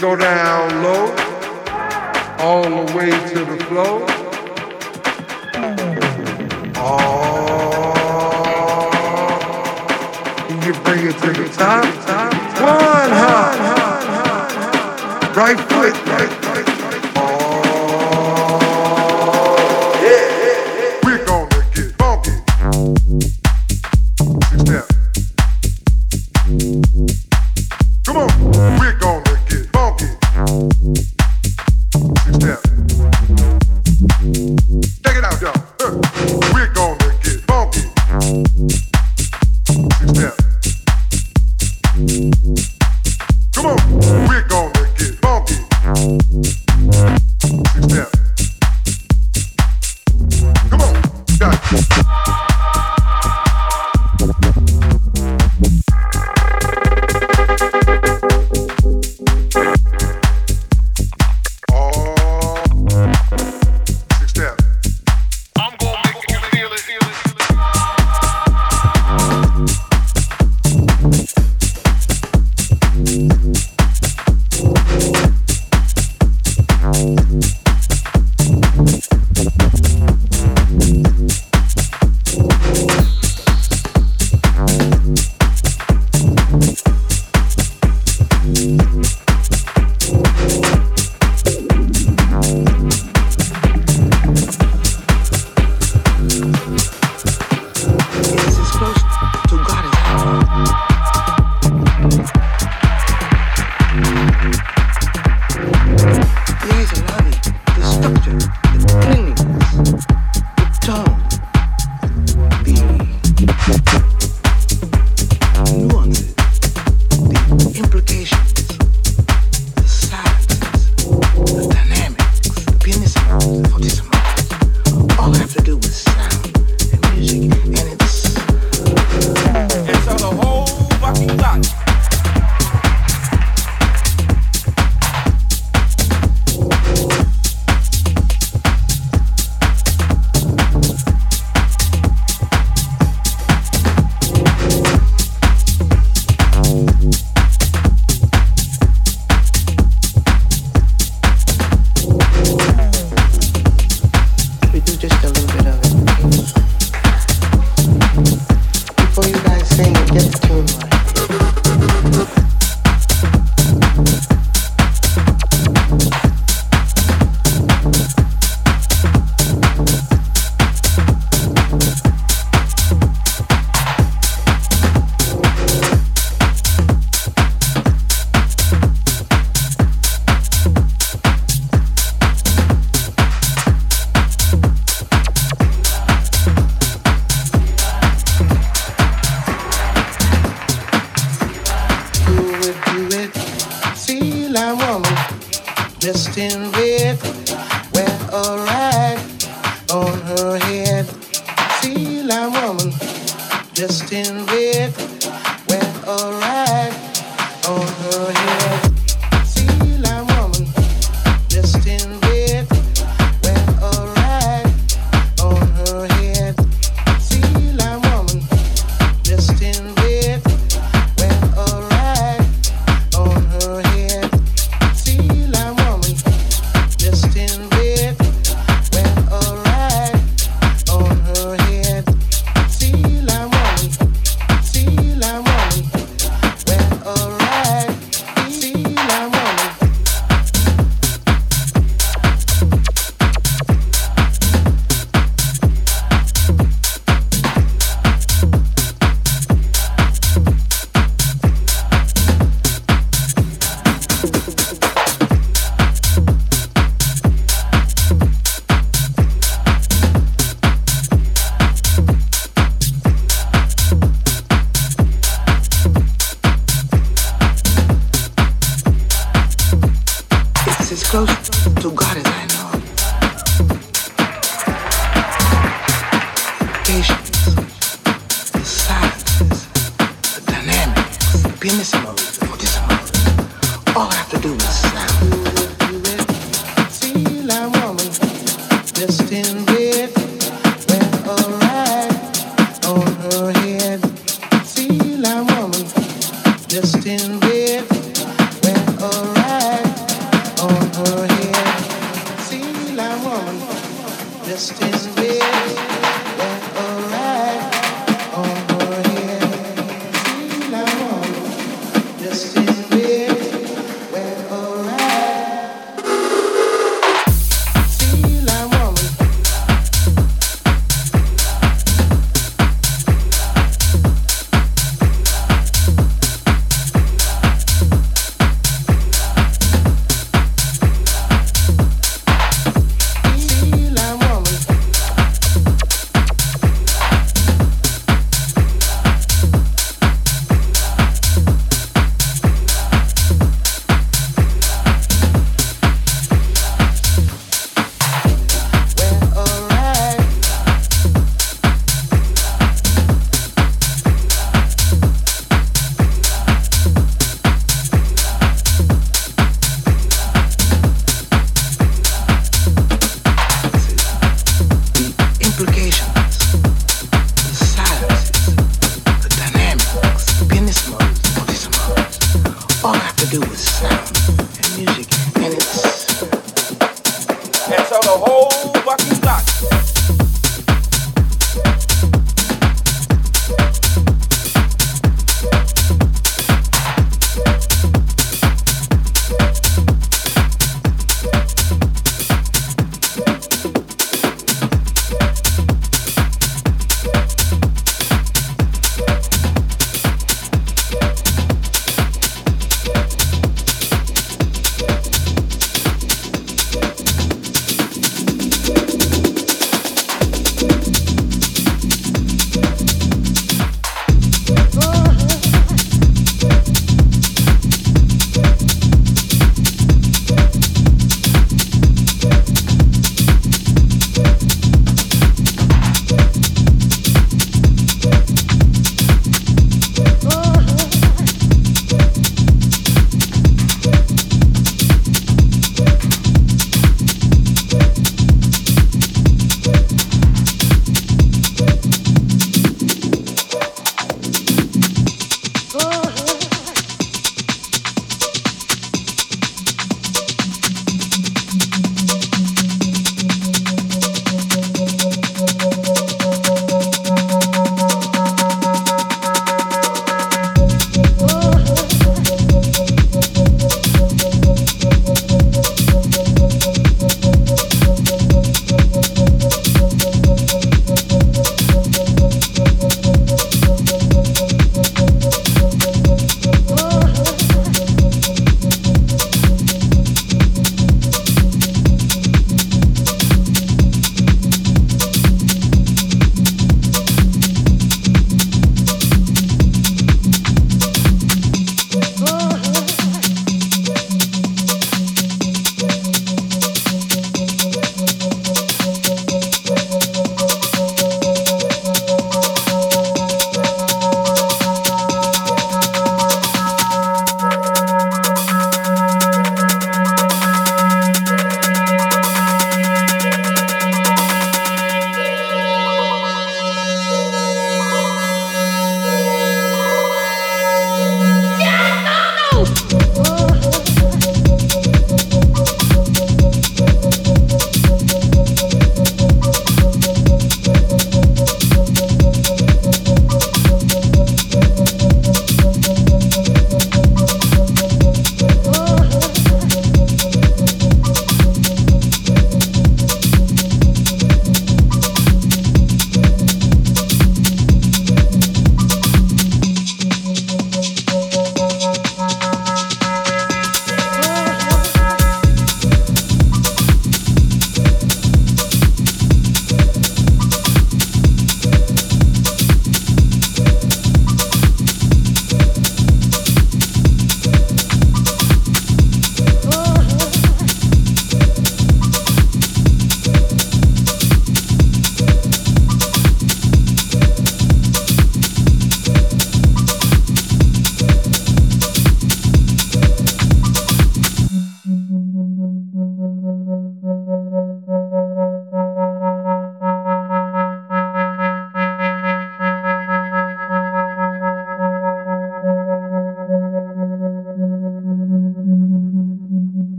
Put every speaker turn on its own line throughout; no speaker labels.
go down low? All the way to the floor? Oh. You bring it to the top? One hop. Right foot, right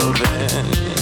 children